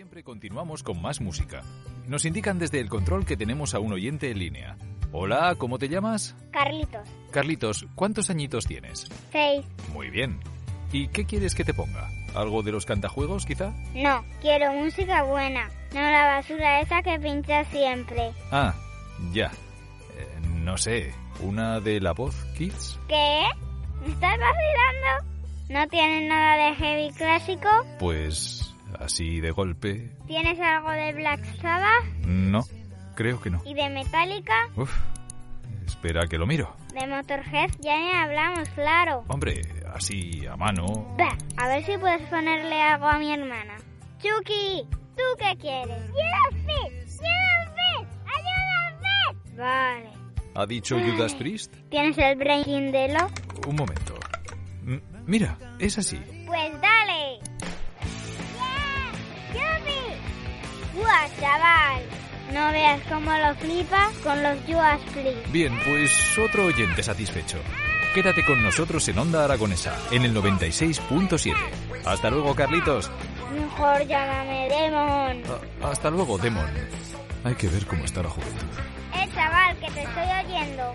Siempre continuamos con más música. Nos indican desde el control que tenemos a un oyente en línea. Hola, ¿cómo te llamas? Carlitos. Carlitos, ¿cuántos añitos tienes? Seis. Muy bien. ¿Y qué quieres que te ponga? ¿Algo de los cantajuegos, quizá? No, quiero música buena. No la basura esa que pincha siempre. Ah, ya. Eh, no sé, ¿una de la voz, Kids? ¿Qué? ¿Me estás vacilando? ¿No tienes nada de heavy clásico? Pues así de golpe. ¿Tienes algo de Black Sabbath? No, creo que no. ¿Y de Metallica? Uf, espera que lo miro. De Motorhead ya ni hablamos, claro. Hombre, así a mano. Va, a ver si puedes ponerle algo a mi hermana. Chucky, ¿tú qué quieres? ¡Judas Priest! ¡Judas Priest! ¡Ayúdame! Vale. ¿Ha dicho Judas Priest? ¿Tienes el Breaking de lo? Un momento. M- mira, es así. Chaval! No veas cómo lo flipa con los Judas Priest. Bien, pues otro oyente satisfecho. Quédate con nosotros en Onda Aragonesa, en el 96.7. Hasta luego, Carlitos. Mejor llámame Demon. A- hasta luego, Demon. Hay que ver cómo está la juventud. Eh, chaval, que te estoy oyendo.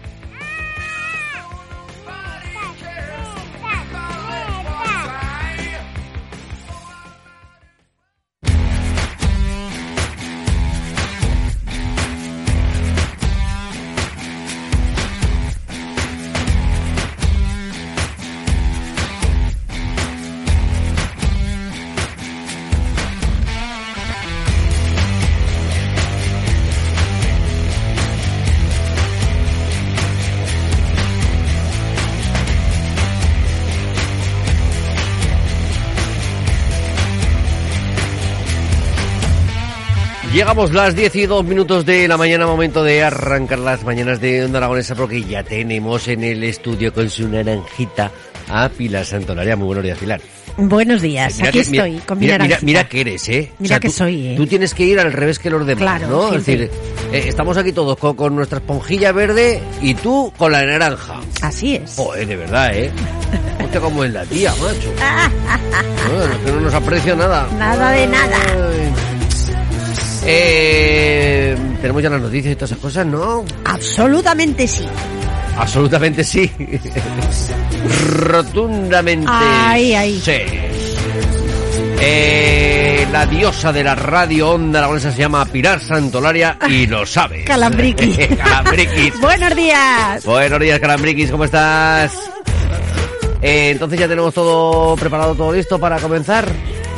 Llegamos las 10 y 2 minutos de la mañana, momento de arrancar las mañanas de Onda Aragonesa porque ya tenemos en el estudio con su naranjita a Pilar Santolaria. Muy buenos días, Pilar. Buenos días, Mira aquí que- mira- estoy con mi mira, mira, que eres, ¿eh? Mira que tú, soy, ¿eh? Tú tienes que ir al revés que los demás, Claro, ¿no? Es decir, eh, estamos aquí todos con, con nuestra esponjilla verde y tú con la naranja. Así es. Joder, de verdad, ¿eh? Hostia, como es la tía, macho. Que no nos aprecia nada. Nada de nada. Ay. Eh, tenemos ya las noticias y todas esas cosas, ¿no? Absolutamente sí. Absolutamente sí. Rotundamente. Ay, ay. Sí. Eh, la diosa de la radio onda aragonesa se llama Pilar Santolaria y lo sabe. Calambriqui. Calambriquis. Buenos días. Buenos días, Calambriquis, ¿cómo estás? Eh, entonces ya tenemos todo preparado, todo listo para comenzar.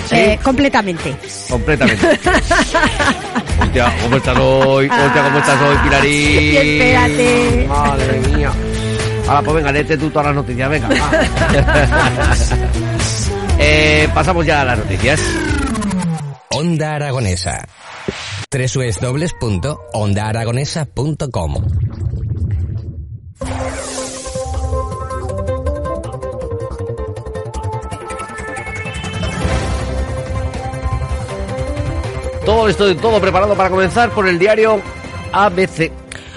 Sí, Eh, completamente. completamente. Hostia, ¿cómo estás hoy? Hostia, ¿cómo estás hoy, Pilarín? Y espérate. Madre mía. Ahora, pues venga, léete tú todas las noticias, venga. eh, pasamos ya a las noticias. Onda Aragonesa. www.ondaaragonesa.com Todo esto, todo preparado para comenzar por el diario ABC.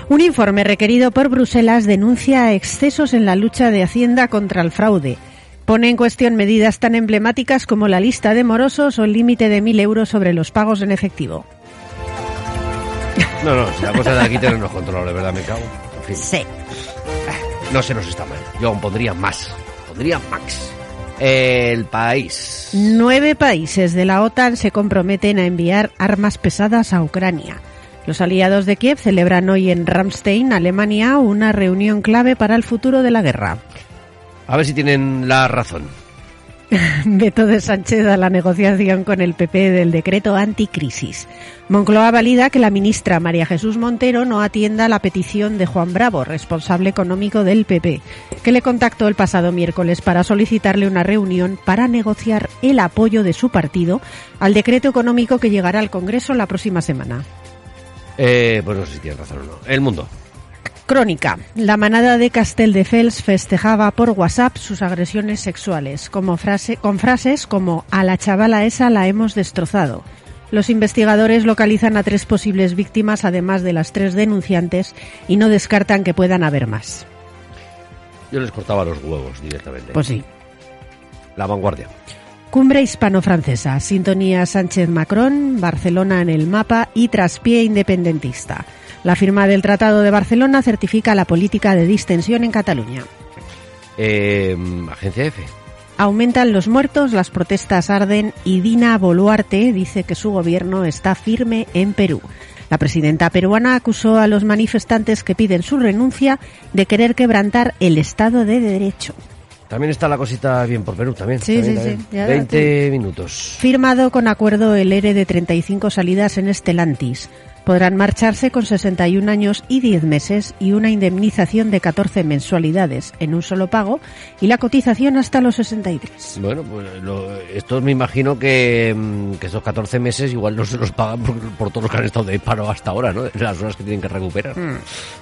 Un informe requerido por Bruselas denuncia excesos en la lucha de Hacienda contra el fraude. Pone en cuestión medidas tan emblemáticas como la lista de morosos o el límite de 1.000 euros sobre los pagos en efectivo. No, no, si la cosa de aquí tenernos control, de verdad, me cago. En fin, Sí. no se nos está mal. Yo aún pondría más. Pondría max. El país. Nueve países de la OTAN se comprometen a enviar armas pesadas a Ucrania. Los aliados de Kiev celebran hoy en Ramstein, Alemania, una reunión clave para el futuro de la guerra. A ver si tienen la razón. Veto de Sánchez a la negociación con el PP del decreto anticrisis. Moncloa valida que la ministra María Jesús Montero no atienda la petición de Juan Bravo, responsable económico del PP, que le contactó el pasado miércoles para solicitarle una reunión para negociar el apoyo de su partido al decreto económico que llegará al Congreso la próxima semana. Eh, no sé si tienes razón o no. El mundo. Crónica. La manada de Castelldefels festejaba por WhatsApp sus agresiones sexuales, como frase, con frases como a la chavala esa la hemos destrozado. Los investigadores localizan a tres posibles víctimas, además de las tres denunciantes, y no descartan que puedan haber más. Yo les cortaba los huevos directamente. Pues sí. La vanguardia. Cumbre hispano-francesa, sintonía Sánchez-Macron, Barcelona en el mapa y traspié independentista. La firma del Tratado de Barcelona certifica la política de distensión en Cataluña. Eh, Agencia F. Aumentan los muertos, las protestas arden y Dina Boluarte dice que su gobierno está firme en Perú. La presidenta peruana acusó a los manifestantes que piden su renuncia de querer quebrantar el Estado de Derecho. También está la cosita bien por Perú, también. Sí, también, sí, también. sí. Ya 20 minutos. Firmado con acuerdo el ERE de 35 salidas en Estelantis. Podrán marcharse con 61 años y 10 meses y una indemnización de 14 mensualidades en un solo pago y la cotización hasta los 63. Bueno, pues lo, estos me imagino que, mm, que esos 14 meses igual no se los pagan por, por todos los que han estado de paro hasta ahora, ¿no? Las horas que tienen que recuperar.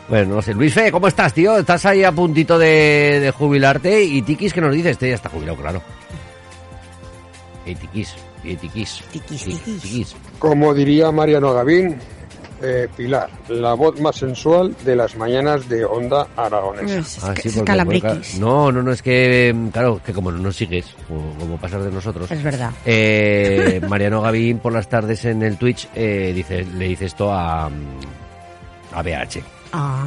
Bueno, no sé. Luis Fe, ¿cómo estás, tío? Estás ahí a puntito de, de jubilarte y Tikis, ¿qué nos dice? Este ya está jubilado, claro. Y Tikis, y Tikis. Tiquis, Sí, tiquis. Tikis. Como diría Mariano Gavín, eh, Pilar, la voz más sensual de las mañanas de Onda Aragonesa. Es, Ah, que- sí, es porque- porque- no, no, no, es que, mm, claro, que como no nos sigues, como, como pasar de nosotros. Es verdad. Eh, Mariano Gavín por las tardes en el Twitch eh, dice, le dice esto a, a BH. Ah,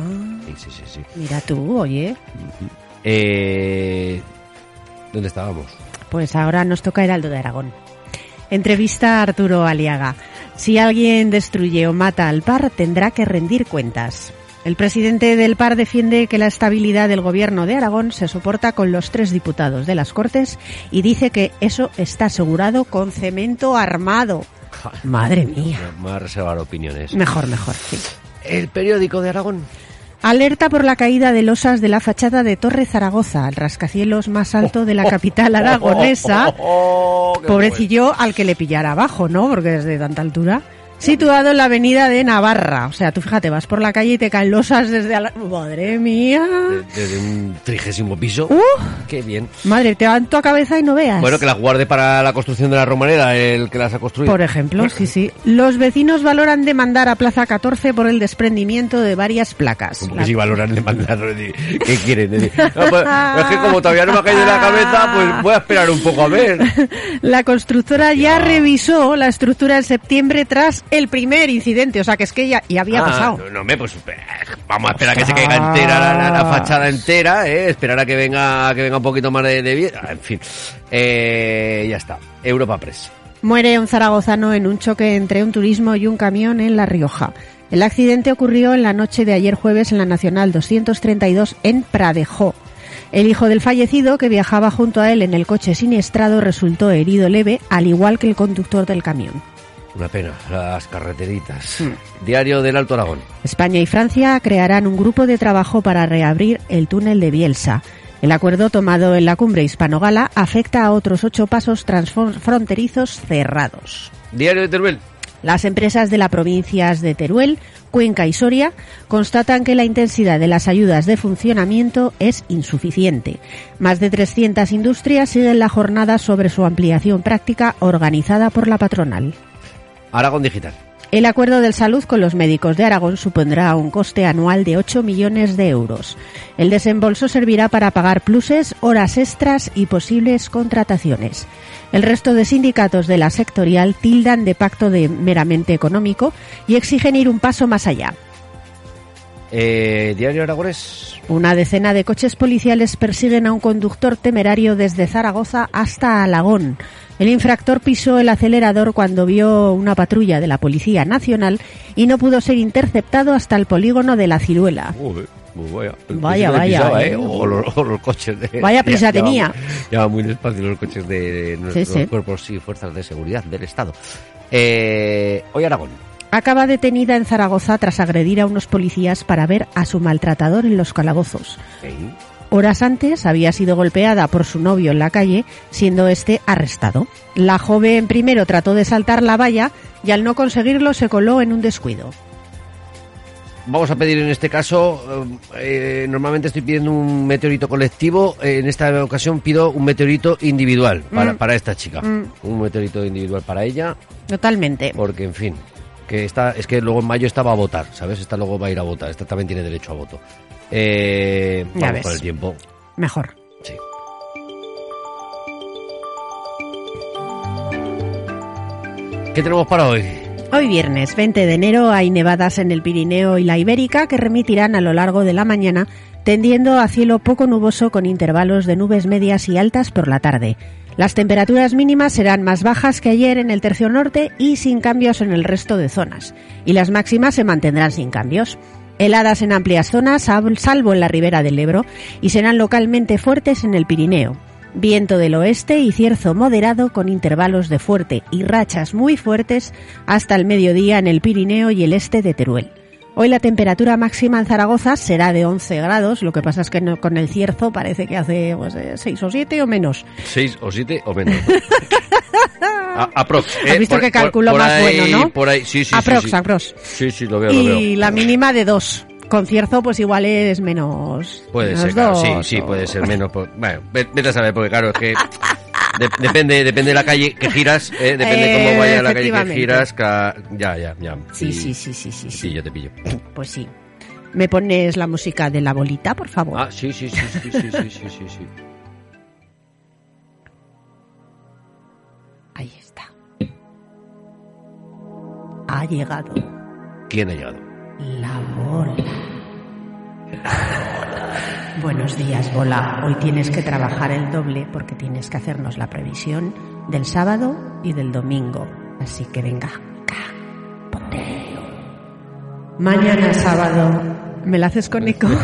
Sí, sí, sí, sí. mira tú, oye. Eh, ¿Dónde estábamos? Pues ahora nos toca Heraldo de Aragón. Entrevista a Arturo Aliaga. Si alguien destruye o mata al par, tendrá que rendir cuentas. El presidente del par defiende que la estabilidad del gobierno de Aragón se soporta con los tres diputados de las Cortes y dice que eso está asegurado con cemento armado. Madre mía. Me voy a reservar opiniones. Mejor, mejor. sí. El periódico de Aragón. Alerta por la caída de losas de la fachada de Torre Zaragoza, el rascacielos más alto de la capital aragonesa. Oh, Pobrecillo al que le pillara abajo, ¿no? Porque desde tanta altura. Situado en la avenida de Navarra. O sea, tú fíjate, vas por la calle y te caen losas desde... Madre mía. Desde un trigésimo piso. Uh. Qué bien. Madre, te van tu cabeza y no veas. Bueno, que las guarde para la construcción de la romanera, el que las ha construido. Por ejemplo, sí, sí. Los vecinos valoran demandar a Plaza 14 por el desprendimiento de varias placas. Como La- que si valoran de mandar, ¿qué quieren? No, pues, es que como todavía no me ha caído en la cabeza, pues voy a esperar un poco a ver. La constructora ya revisó la estructura en septiembre tras el primer incidente. O sea, que es que ya, ya había Ah, pasado. No, no, me, pues eh, vamos a esperar a que se caiga entera la, la- la fachada entera, eh, esperar a que venga, que venga un poquito más de, de. Ah, En fin, eh, ya está. Europa Press. Muere un zaragozano en un choque entre un turismo y un camión en La Rioja. El accidente ocurrió en la noche de ayer jueves en la Nacional 232 en Pradejó. El hijo del fallecido, que viajaba junto a él en el coche siniestrado, resultó herido leve, al igual que el conductor del camión. Una pena, las carreteritas. Diario del Alto Aragón. España y Francia crearán un grupo de trabajo para reabrir el túnel de Bielsa. El acuerdo tomado en la cumbre hispano-gala afecta a otros ocho pasos transfronterizos cerrados. Diario de Teruel. Las empresas de las provincias de Teruel, Cuenca y Soria constatan que la intensidad de las ayudas de funcionamiento es insuficiente. Más de 300 industrias siguen la jornada sobre su ampliación práctica organizada por la patronal. Aragón Digital. El acuerdo del salud con los médicos de Aragón supondrá un coste anual de 8 millones de euros. El desembolso servirá para pagar pluses, horas extras y posibles contrataciones. El resto de sindicatos de la sectorial tildan de pacto de meramente económico y exigen ir un paso más allá. Eh, Diario Aragonés. Una decena de coches policiales persiguen a un conductor temerario desde Zaragoza hasta Alagón. El infractor pisó el acelerador cuando vio una patrulla de la Policía Nacional y no pudo ser interceptado hasta el polígono de la Ciruela. Pues vaya, Vaya, pisaba, eh. O, los, o los coches de... Vaya prisa ya- tenía. Ya muy despacio los coches de nuestros sí. cuerpos y fuerzas de seguridad del Estado. Eh, hoy Aragón. Acaba detenida en Zaragoza tras agredir a unos policías para ver a su maltratador en los calabozos. Ey. Horas antes había sido golpeada por su novio en la calle, siendo este arrestado. La joven primero trató de saltar la valla y al no conseguirlo se coló en un descuido. Vamos a pedir en este caso, eh, normalmente estoy pidiendo un meteorito colectivo, eh, en esta ocasión pido un meteorito individual para, Mm. para esta chica. Mm. Un meteorito individual para ella, Totalmente. porque en fin, que esta, es que luego en mayo esta va a votar, ¿sabes? Esta luego va a ir a votar, esta también tiene derecho a voto. Eh, Ya vamos ves. con el tiempo. Mejor. Sí. ¿Qué tenemos para hoy? Hoy viernes 20 de enero hay nevadas en el Pirineo y la Ibérica que remitirán a lo largo de la mañana, tendiendo a cielo poco nuboso con intervalos de nubes medias y altas por la tarde. Las temperaturas mínimas serán más bajas que ayer en el tercio norte y sin cambios en el resto de zonas. Y las máximas se mantendrán sin cambios. Heladas en amplias zonas, sal- salvo en la ribera del Ebro, y serán localmente fuertes en el Pirineo. Viento del oeste y cierzo moderado con intervalos de fuerte y rachas muy fuertes hasta el mediodía en el Pirineo y el este de Teruel. Hoy la temperatura máxima en Zaragoza será de 11 grados, lo que pasa es que no- con el cierzo parece que hace pues, 6 o 7 o menos. ¿Seis o siete o menos? A- aprox. Has visto qué cálculo más ahí- bueno, ¿no? Por ahí, sí, sí, aprox, sí, sí. aprox. Sí, sí, lo veo, lo veo. Y la mínima de 2. Con cierzo pues igual es menos... Puede menos ser, claro, sí, dos sí, o- puede ser menos. por- Bueno, ve- vete a saber, porque claro, es que de- depende, depende de la calle que giras, eh, depende de cómo vaya la calle que giras, ya, ya, ya. Sí, sí, sí, sí, sí, Sí, sí. yo te pillo. Pues sí. ¿Me pones la música de la bolita, por favor? Ah, sí, sí, sí, sí, sí, sí, sí, sí, Ha llegado ¿Quién ha llegado? la bola. Buenos días, bola. Hoy tienes que trabajar el doble porque tienes que hacernos la previsión del sábado y del domingo. Así que venga, acá, ponte. Mañana sábado. ¿Me la haces con eco?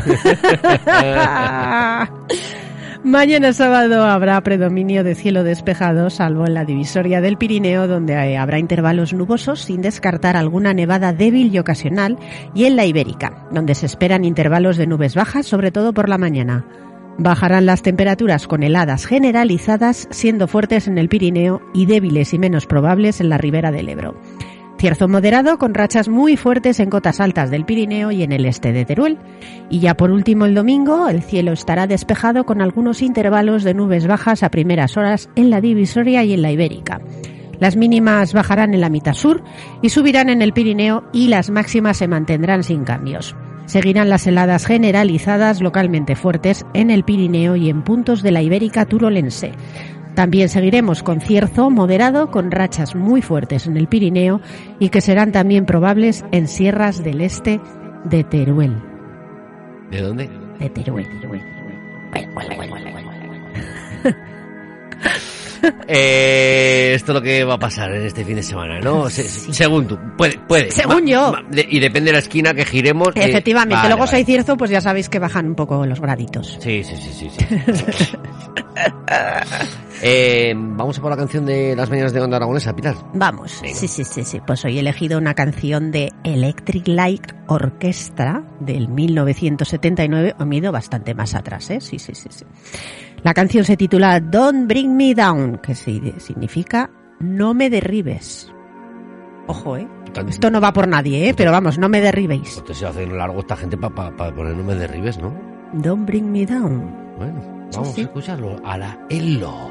Mañana sábado habrá predominio de cielo despejado, salvo en la divisoria del Pirineo, donde eh, habrá intervalos nubosos, sin descartar alguna nevada débil y ocasional, y en la Ibérica, donde se esperan intervalos de nubes bajas, sobre todo por la mañana. Bajarán las temperaturas con heladas generalizadas, siendo fuertes en el Pirineo y débiles y menos probables en la ribera del Ebro. Cierzo moderado con rachas muy fuertes en cotas altas del Pirineo y en el este de Teruel. Y ya por último el domingo el cielo estará despejado con algunos intervalos de nubes bajas a primeras horas en la divisoria y en la ibérica. Las mínimas bajarán en la mitad sur y subirán en el Pirineo y las máximas se mantendrán sin cambios. Seguirán las heladas generalizadas localmente fuertes en el Pirineo y en puntos de la ibérica turolense. También seguiremos con cierzo moderado con rachas muy fuertes en el Pirineo y que serán también probables en sierras del este de Teruel. ¿De dónde? De Teruel. Eh, esto es lo que va a pasar en este fin de semana, ¿no? Se- según tú, puede, puede. Según yo. de- y depende de la esquina que giremos. eh, Efectivamente, vale, luego vale. si hay cierzo, pues ya sabéis que bajan un poco los graditos. Sí, sí, sí, sí. sí. Eh, vamos a por la canción de las mañanas de Onda Aragonesa, Pilar. Vamos, Venga. sí, sí, sí, sí. Pues hoy he elegido una canción de Electric Light Orchestra del 1979. He ido bastante más atrás, ¿eh? Sí, sí, sí, sí. La canción se titula Don't Bring Me Down, que significa No me derribes. Ojo, ¿eh? Esto no va por nadie, ¿eh? Pero vamos, no me derribéis. Entonces se hace largo esta gente para poner no me derribes, ¿no? Don't Bring Me Down. Bueno, Sí, vamos sí. a escucharlo. A la Elo.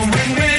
win, win.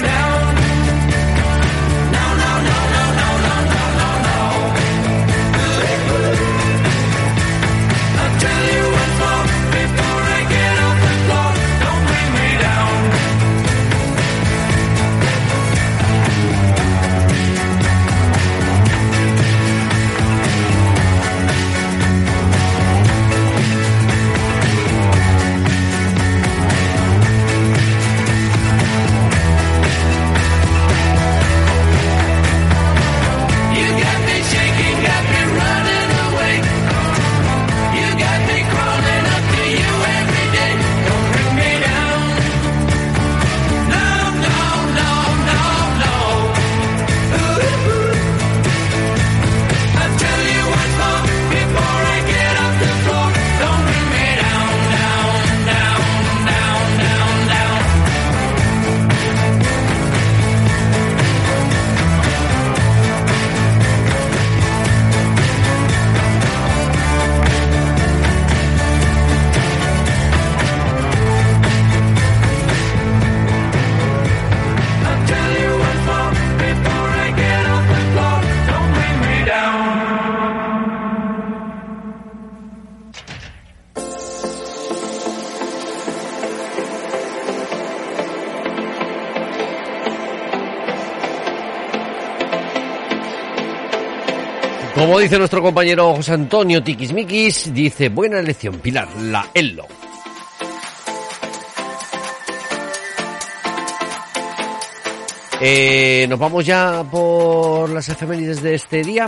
Como dice nuestro compañero José Antonio Tiquismiquis, dice, buena elección, Pilar, la Ello. Eh, Nos vamos ya por las efemérides de este día.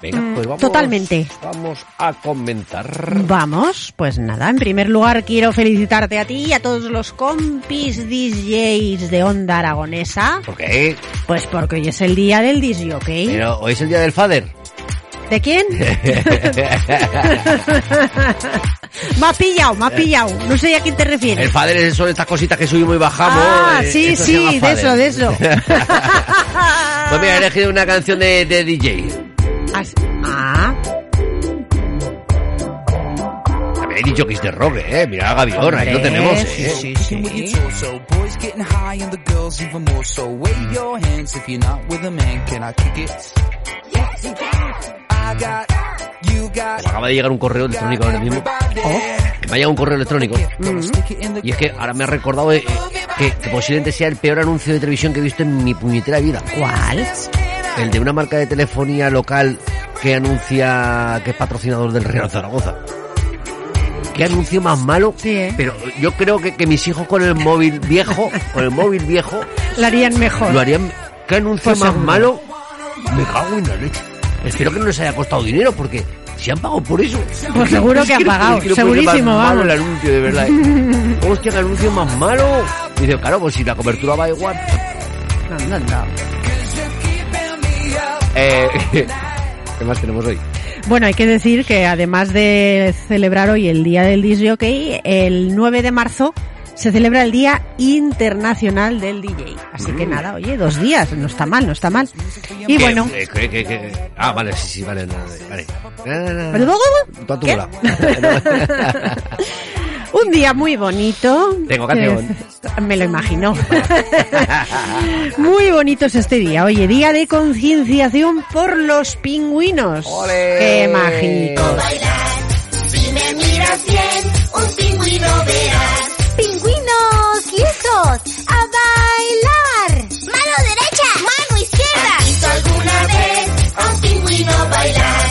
Venga, Mm, pues vamos. totalmente. Vamos a comentar. Vamos, pues nada, en primer lugar quiero felicitarte a ti y a todos los compis DJs de Onda Aragonesa, ¿Por qué? pues porque hoy es el día del DJ, ¿ok? Pero hoy es el día del Father. ¿De quién? me ha pillado, me ha pillado, no sé a quién te refieres. El Father es son estas cositas que subimos y bajamos. Ah, eh, sí, esto sí, de eso, de eso. Pues mira, he elegido una canción de, de DJ. As- Ah, También he dicho que es de rock, eh. Mira, Gavión, ahí lo tenemos, sí, eh. sí, With your sí. Acaba de llegar un correo electrónico ahora mismo. Oh. Que me ha llegado un correo electrónico. The Y es que ahora me ha recordado eh, que, que posiblemente sea el peor anuncio de televisión que he visto en mi puñetera vida. ¿Cuál? El de una marca de telefonía local que anuncia que es patrocinador del Real Zaragoza. Qué anuncio más malo. Sí, ¿eh? Pero yo creo que, que mis hijos con el móvil viejo, con el móvil viejo, Lo harían mejor. lo harían. ¿Qué anuncio Pues más seguro. malo? Me cago en la leche. Espero que no les haya costado dinero porque si han pagado por eso. Pues seguro que han pagado, segurísimo, vamos. el anuncio, de verdad. ¿eh? Hostia, qué anuncio más malo. Y dice, claro, pues si la cobertura va igual. No, no, no. Eh, ¿Qué más tenemos hoy? Bueno, hay que decir que además de celebrar hoy el Día del DJ, OK, el 9 de marzo se celebra el Día Internacional del DJ. Así que nada, oye, dos días, no está mal, no está mal. Y ¿Qué? bueno, Eh, ¿qué- qué- qué? Ah, vale, sí, sí, vale. vale. Bola. un día muy bonito. Tengo canción. Que- Me lo imagino. muy bonito es este día. Oye, día de concienciación por los pingüinos. ¡Ole! ¡Qué mágicos! Si me miras bien, un pingüino verás. ¡A bailar! ¡Mano derecha! ¡Mano izquierda! ¿Has visto alguna vez a un pingüino bailar?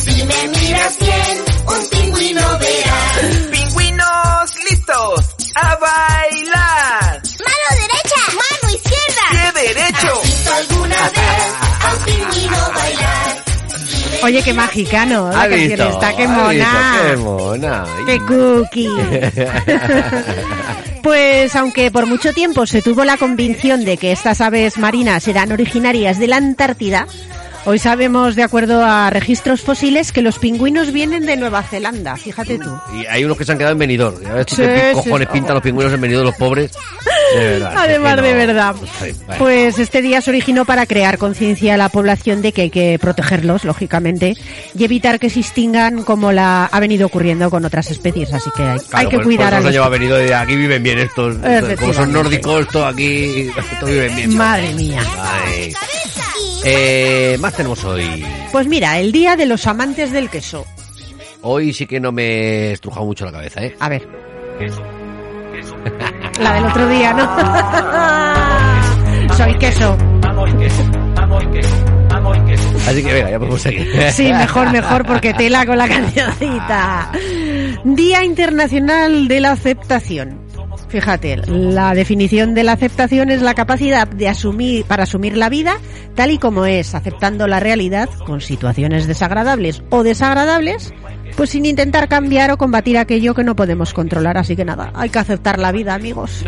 Si me miras bien, un pingüino verás. Pingüinos listos a bailar. ¡Mano derecha! ¡Mano izquierda! ¡Pie derecho! ¿Has visto alguna vez a un pingüino bailar? Oye, qué magicano la ¿Has canción visto? está, qué ¿Has mona. visto? ¡Qué mona! ¡Qué cookie! Pues aunque por mucho tiempo se tuvo la convicción de que estas aves marinas eran originarias de la Antártida, hoy sabemos, de acuerdo a registros fósiles, que los pingüinos vienen de Nueva Zelanda, fíjate tú. Y hay unos que se han quedado en Benidorm. Ya ves tú Sí, qué sí. cojones pintan los pingüinos en Benidorm, los pobres. De verdad. Además de verdad. Sí, bueno. Pues este día se originó para crear conciencia a la población de que hay que protegerlos, lógicamente, y evitar que se extingan como la ha venido ocurriendo con otras especies. Así que hay, Claro, hay que pues- cuidar por a los lleva venido de aquí viven bien estos. estos- como son nórdicos, esto aquí, esto viven bien. Madre mía. Ay. Eh, más tenemos hoy. Pues mira, el día de los amantes del queso. Hoy sí que no me he estrujado mucho la cabeza, ¿eh? A ver. La del otro día, ¿no? Soy queso. Así que venga, ya podemos seguir. Sí, mejor, mejor, porque tela con la cancioncita. Día Internacional de la Aceptación. Fíjate, la definición de la aceptación es la capacidad de asumir, para asumir la vida tal y como es, aceptando la realidad con situaciones desagradables o desagradables, pues sin intentar cambiar o combatir aquello que no podemos controlar. Así que nada, hay que aceptar la vida, amigos.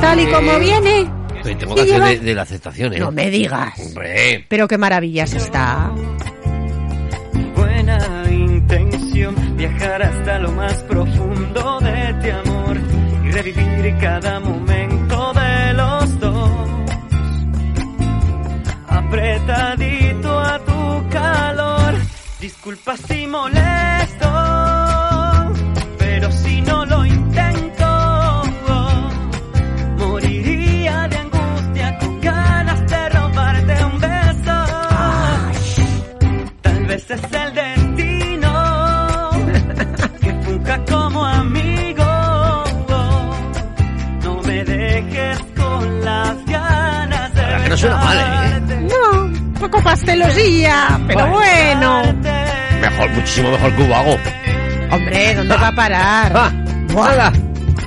Tal y como viene. Tengo que hacer de, de la aceptación, ¿eh? No me digas. Hombre. Pero qué maravillas está. Buena intención, viajar hasta lo más profundo de ti revivir cada momento de los dos. Apretadito a tu calor, disculpa si molesto, pero si no lo intento, moriría de angustia con ganas de robarte un beso. Tal vez es el suena mal, ¿eh? No. poco pastelosilla, pero bueno. Mejor, muchísimo mejor que Ubago. Hombre, ¿dónde va a parar? Ah, nada.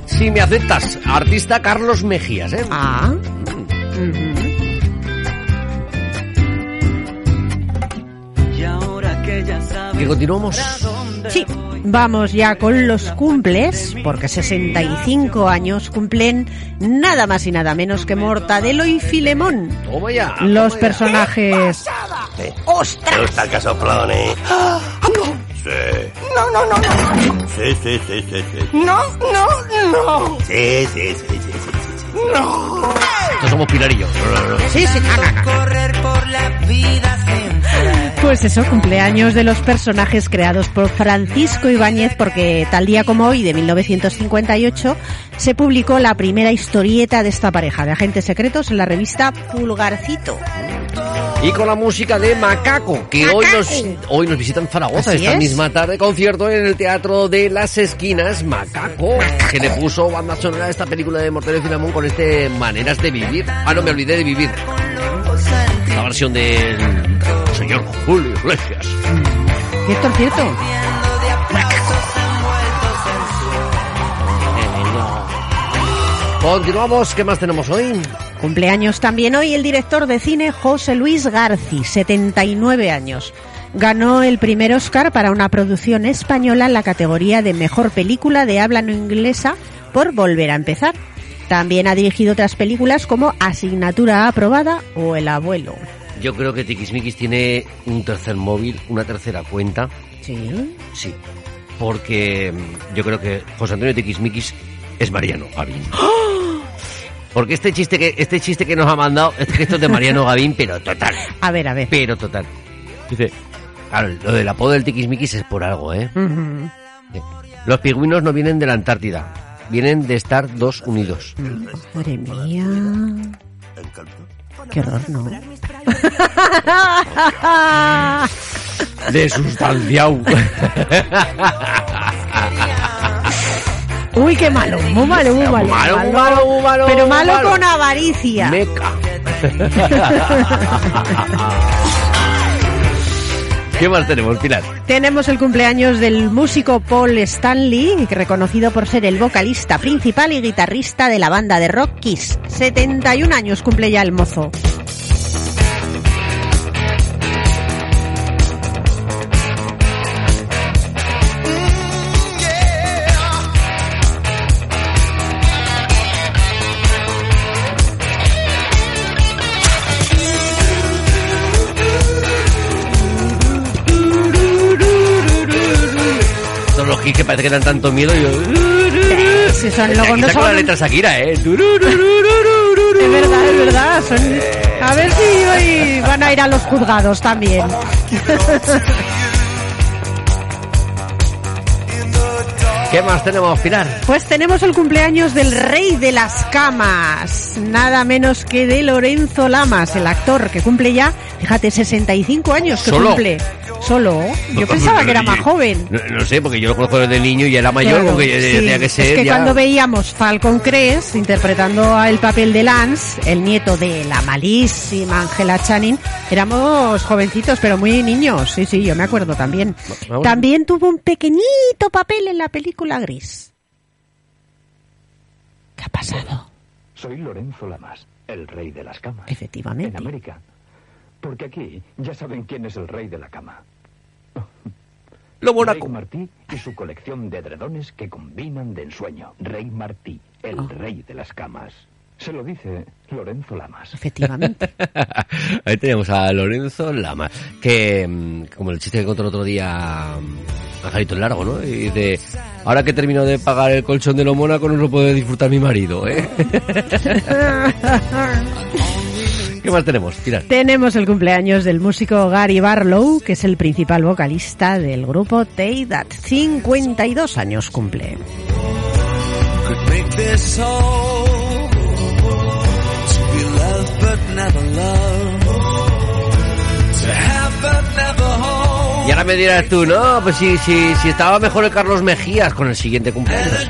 Si me aceptas, artista Carlos Mejías, ¿eh? Ah. Y ahora que ya sabes Que continuamos. Sí, vamos ya con los cumples, porque 65 años cumplen nada más y nada menos que Mortadelo y Filemón. Toma ya. Los personajes... ¡Ostras! Me gusta el casoplón, ¿eh? Sí. No, no, no, no. Sí, sí, sí, sí, sí. No, no, no. Sí, sí, sí, sí, sí, sí. No. Nosotros somos Pilarillo. Sí, sí. Correr por la vida. Pues eso, cumpleaños de los personajes creados por Francisco Ibáñez, porque tal día como hoy, de 1958, se publicó la primera historieta de esta pareja de agentes secretos en la revista Pulgarcito. Y con la música de Macaco, que hoy nos, hoy nos visita en Zaragoza, Así esta es. misma tarde, concierto en el Teatro de las Esquinas, Macaco, que le puso banda sonora a esta película de Mortadelo y Filemón con este Maneras de Vivir. Ah, no, me olvidé de vivir. Versión del señor Julio Iglesias. Cierto, cierto. Continuamos, ¿qué más tenemos hoy? Cumpleaños también hoy el director de cine José Luis Garci, 79 años. Ganó el primer Oscar para una producción española en la categoría de Mejor Película de Habla no Inglesa por Volver a Empezar. También ha dirigido otras películas como Asignatura Aprobada o El Abuelo. Yo creo que Tiquismiquis tiene un tercer móvil, una tercera cuenta. Sí. Sí. Porque mm, yo creo que José Antonio Tiquismiquis es Mariano Gavín. Porque este chiste que este chiste que nos ha mandado es que esto es de Mariano Gavín, pero total. A ver, a ver. Pero total. Dice, claro, lo del apodo del Tiquismiquis es por algo, ¿eh? Los pingüinos no vienen de la Antártida, vienen de estar dos unidos. Madre mía. Qué horror, ¿no? De sustanciau. Uy, qué malo, muy malo, muy malo. malo, muy malo, muy malo, Pero malo, malo. con avaricia. Meca. ¿Qué más tenemos, Pilar? Tenemos el cumpleaños del músico Paul Stanley, reconocido por ser el vocalista principal y guitarrista de la banda de rock Kiss. 71 años cumple ya el mozo. Que parece que dan tanto miedo. Yo... Si son, luego no con la letra Shakira, ¿eh? Es verdad, es verdad. Son... A ver si hoy van a ir a los juzgados también. ¿Qué más tenemos, Pilar? Pues tenemos el cumpleaños del rey de las camas, nada menos que de Lorenzo Lamas, el actor que cumple ya, fíjate, 65 años que ¿Solo? cumple. Solo. Yo pensaba que era más joven. No, no sé, porque yo lo conozco desde niño y era mayor, Claro, porque sí. tenía que ser Es que ya... cuando veíamos Falcon Crest interpretando el papel de Lance, el nieto de la malísima Angela Channing, éramos jovencitos, pero muy niños. Sí, sí, yo me acuerdo también. vamos. También tuvo un pequeñito papel en la película Gris. ¿Qué ha pasado? Soy Lorenzo Lamas, el rey de las camas. Efectivamente. En América. Porque aquí ya saben quién es el rey de la cama. Lo Rey Martí y su colección de edredones que combinan de ensueño. Rey Martí, el Ah. rey de las camas. Se lo dice Lorenzo Lamas. Efectivamente. Ahí teníamos a Lorenzo Lama, que mm, como el chiste que contó el otro día mm, Angelito el Largo, ¿no? Y dice, ahora que termino de pagar el colchón de lo Mónaco no lo puede disfrutar mi marido, ¿eh? ¿Qué más tenemos? Pilar. Tenemos el cumpleaños del músico Gary Barlow, que es el principal vocalista del grupo Take That. 52 años cumple. Y ahora me dirás tú, no, pues si, si, si estaba mejor el Carlos Mejías con el siguiente cumpleaños.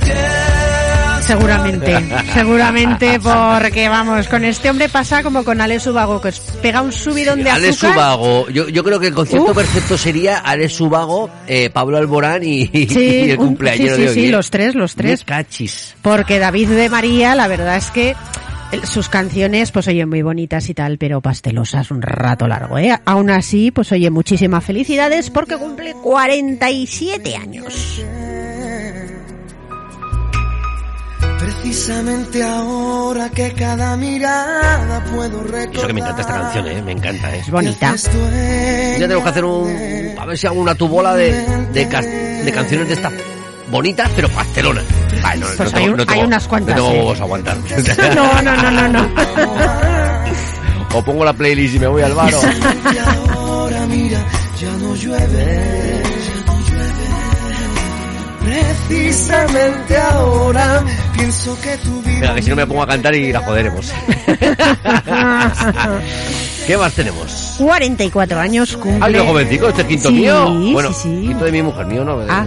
Seguramente, seguramente porque vamos, con este hombre pasa como con Ale Subago, que pega un subidón de azúcar. Ale Subago, yo, yo creo que el concierto Uf. perfecto sería Ale Subago, eh, Pablo Alborán y, y Sí, el un- cumpleañero sí, de sí, hoy. sí, ¿eh? los tres, los tres. Me cachis. Porque David de María, la verdad es que el- sus canciones, pues oye, muy bonitas y tal, pero pastelosas un rato largo, ¿eh? Aún así, pues oye, muchísimas felicidades porque cumple 47 años. Precisamente ahora que cada mirada puedo recordar. Eso que me encanta esta canción, ¿eh? Me encanta, ¿eh? Es bonita. Ya tenemos que hacer un... A ver si hago una tubola de, de, canciones de estas bonitas, pero pastelonas. Ay, no, Pues no hay tengo- un- no tengo- hay unas cuantas, No tengo ¿eh? a aguantar. No, no, no, no, no. o pongo la playlist y me voy al bar. ahora mira, ya no llueve. Precisamente ahora pienso que tu vida. Venga, que si no me pongo a cantar y la joderemos. ¿Qué más tenemos? 44 años cumple. Ay, qué jovencico, este es quinto Sí, mío. Bueno, sí, sí. quinto de mi mujer, mío no. Ah.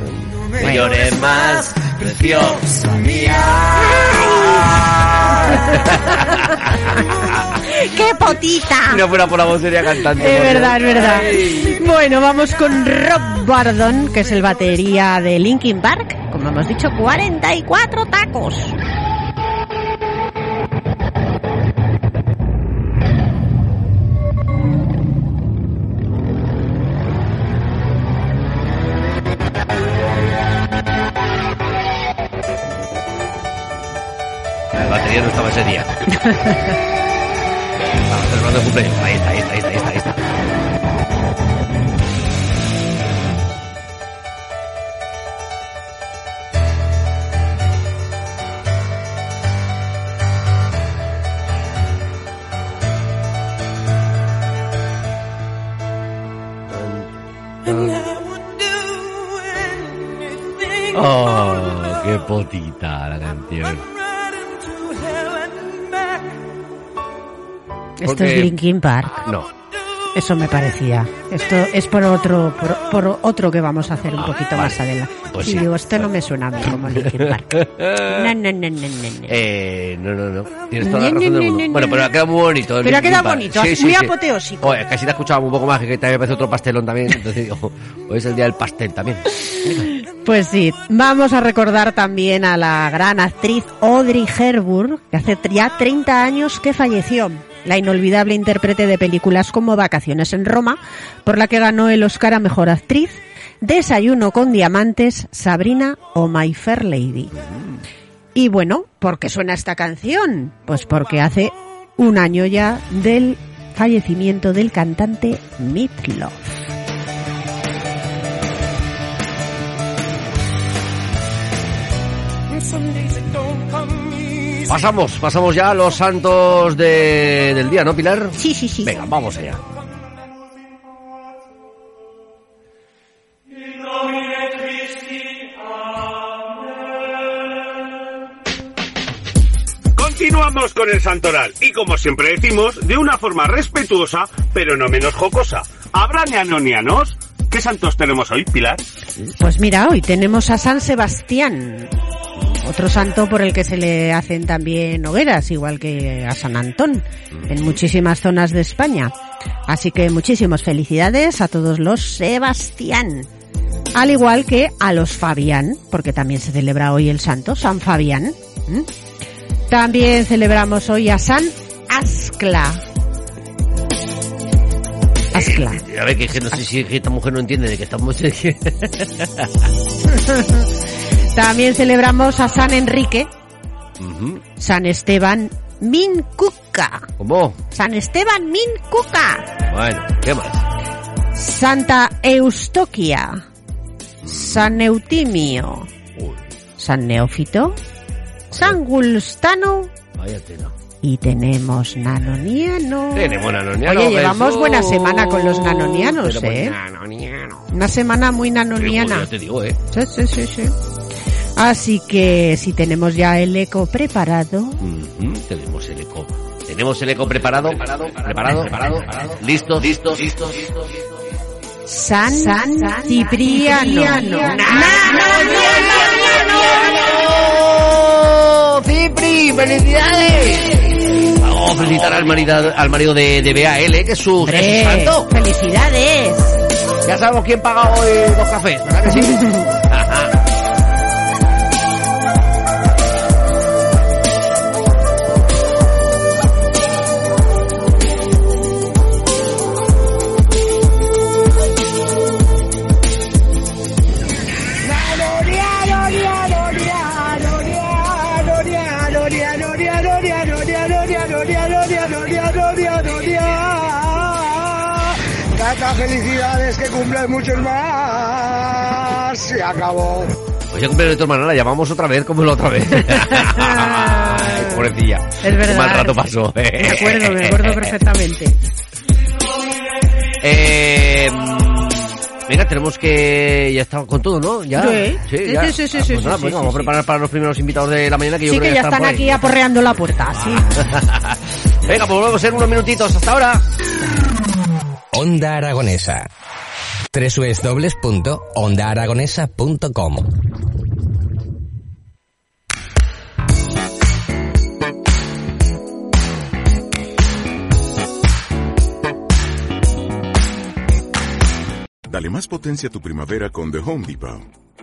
Llores más, preciosa ¡Qué potita! Si no fuera por la voz sería cantante. Es verdad, es verdad. Ay. Bueno, vamos con Rob Bardon, que es el batería de Linkin Park. Como hemos dicho, 44 tacos. La batería no estaba ese día. Estaba celebrando el cumpleaños. Ahí está, ahí está, ahí está, ahí está, ahí está. Oh, qué potita la canción. Esto es Linkin Park. No. Eso me parecía. Esto es por otro, por, por otro que vamos a hacer un poquito vale. más adelante. Pues y sí. digo, esto no me suena a mí como Linkin Park. No, no, no, no, no. Eh, no, no, no. Tienes toda la razón del mundo. no, Bueno, no. pero ha quedado muy bonito. Pero ha quedado Park. bonito, muy apoteósico. Oye, casi la escuchaba un poco más, que también me parece otro pastelón también. Entonces digo, hoy es el día del pastel también. Pues sí, vamos a recordar también a la gran actriz Audrey Hepburn, que hace ya 30 años que falleció. La inolvidable intérprete de películas como Vacaciones en Roma, por la que ganó el Oscar a Mejor Actriz, Desayuno con Diamantes, Sabrina o My Fair Lady. Y bueno, ¿por qué suena esta canción? Pues porque hace un año ya del fallecimiento del cantante Meatloaf. Pasamos, pasamos ya a los santos de- del día, ¿no, Pilar? Sí, sí, sí. Venga, vamos allá. Continuamos con el santoral y como siempre decimos, de una forma respetuosa, pero no menos jocosa. ¿Habrá neanonianos? ¿Qué santos tenemos hoy, Pilar? Pues mira, hoy tenemos a San Sebastián, otro santo por el que se le hacen también hogueras, igual que a San Antón, en muchísimas zonas de España. Así que muchísimas felicidades a todos los Sebastián. Al igual que a los Fabián, porque también se celebra hoy el santo, San Fabián. También celebramos hoy a San Ascla. Ascla. A ver, que, no sé si esta mujer no entiende de que estamos... También celebramos a San Enrique. San Esteban Mincuca. ¿Cómo? San Esteban Mincuca. Bueno, ¿qué más? Santa Eustoquia. San Eutimio. San Neófito. San Gulstano. Vaya tela. Y tenemos nanoniano. Tenemos nanoniano, Oye, llevamos buena semana con los nanonianos, Pero pues ¿eh? nanoniano. Una semana muy nanoniana. Ya te digo, ¿eh? Sí, sí, sí, sí. Así que si tenemos ya el eco preparado, Ujú, Tenemos el eco. Tenemos el eco preparado, preparado, preparado, preparado, listo, listo, listo, listo. San, Cipriano. ¡Bravo, Cipri! ¡Felicidades! Vamos a felicitar al marido, al marido de, de BAL, que es su, que es su Hombre, santo. ¡Felicidades! Ya sabemos quién paga hoy los cafés, ¿verdad que sí? cumples muchos más. Se acabó. Hoy se cumple de tu hermana, la llamamos otra vez como la otra vez. Ay, pobrecilla. Es verdad. Qué mal rato pasó. Me acuerdo, me acuerdo perfectamente. Eh, venga, tenemos que... Ya está con todo, ¿no? ¿Ya? Sí. Sí, ya. sí, sí, sí, Ah, sí, pues nada, sí, pues sí, vamos sí. a preparar para los primeros invitados de la mañana que yo Sí, creo que ya están por aquí ahí. aporreando la puerta, sí. Venga, pues volvemos en unos minutitos. Hasta ahora. Onda Aragonesa. www.ondaaragonesa.com Dale más potencia a tu primavera con The Home Depot.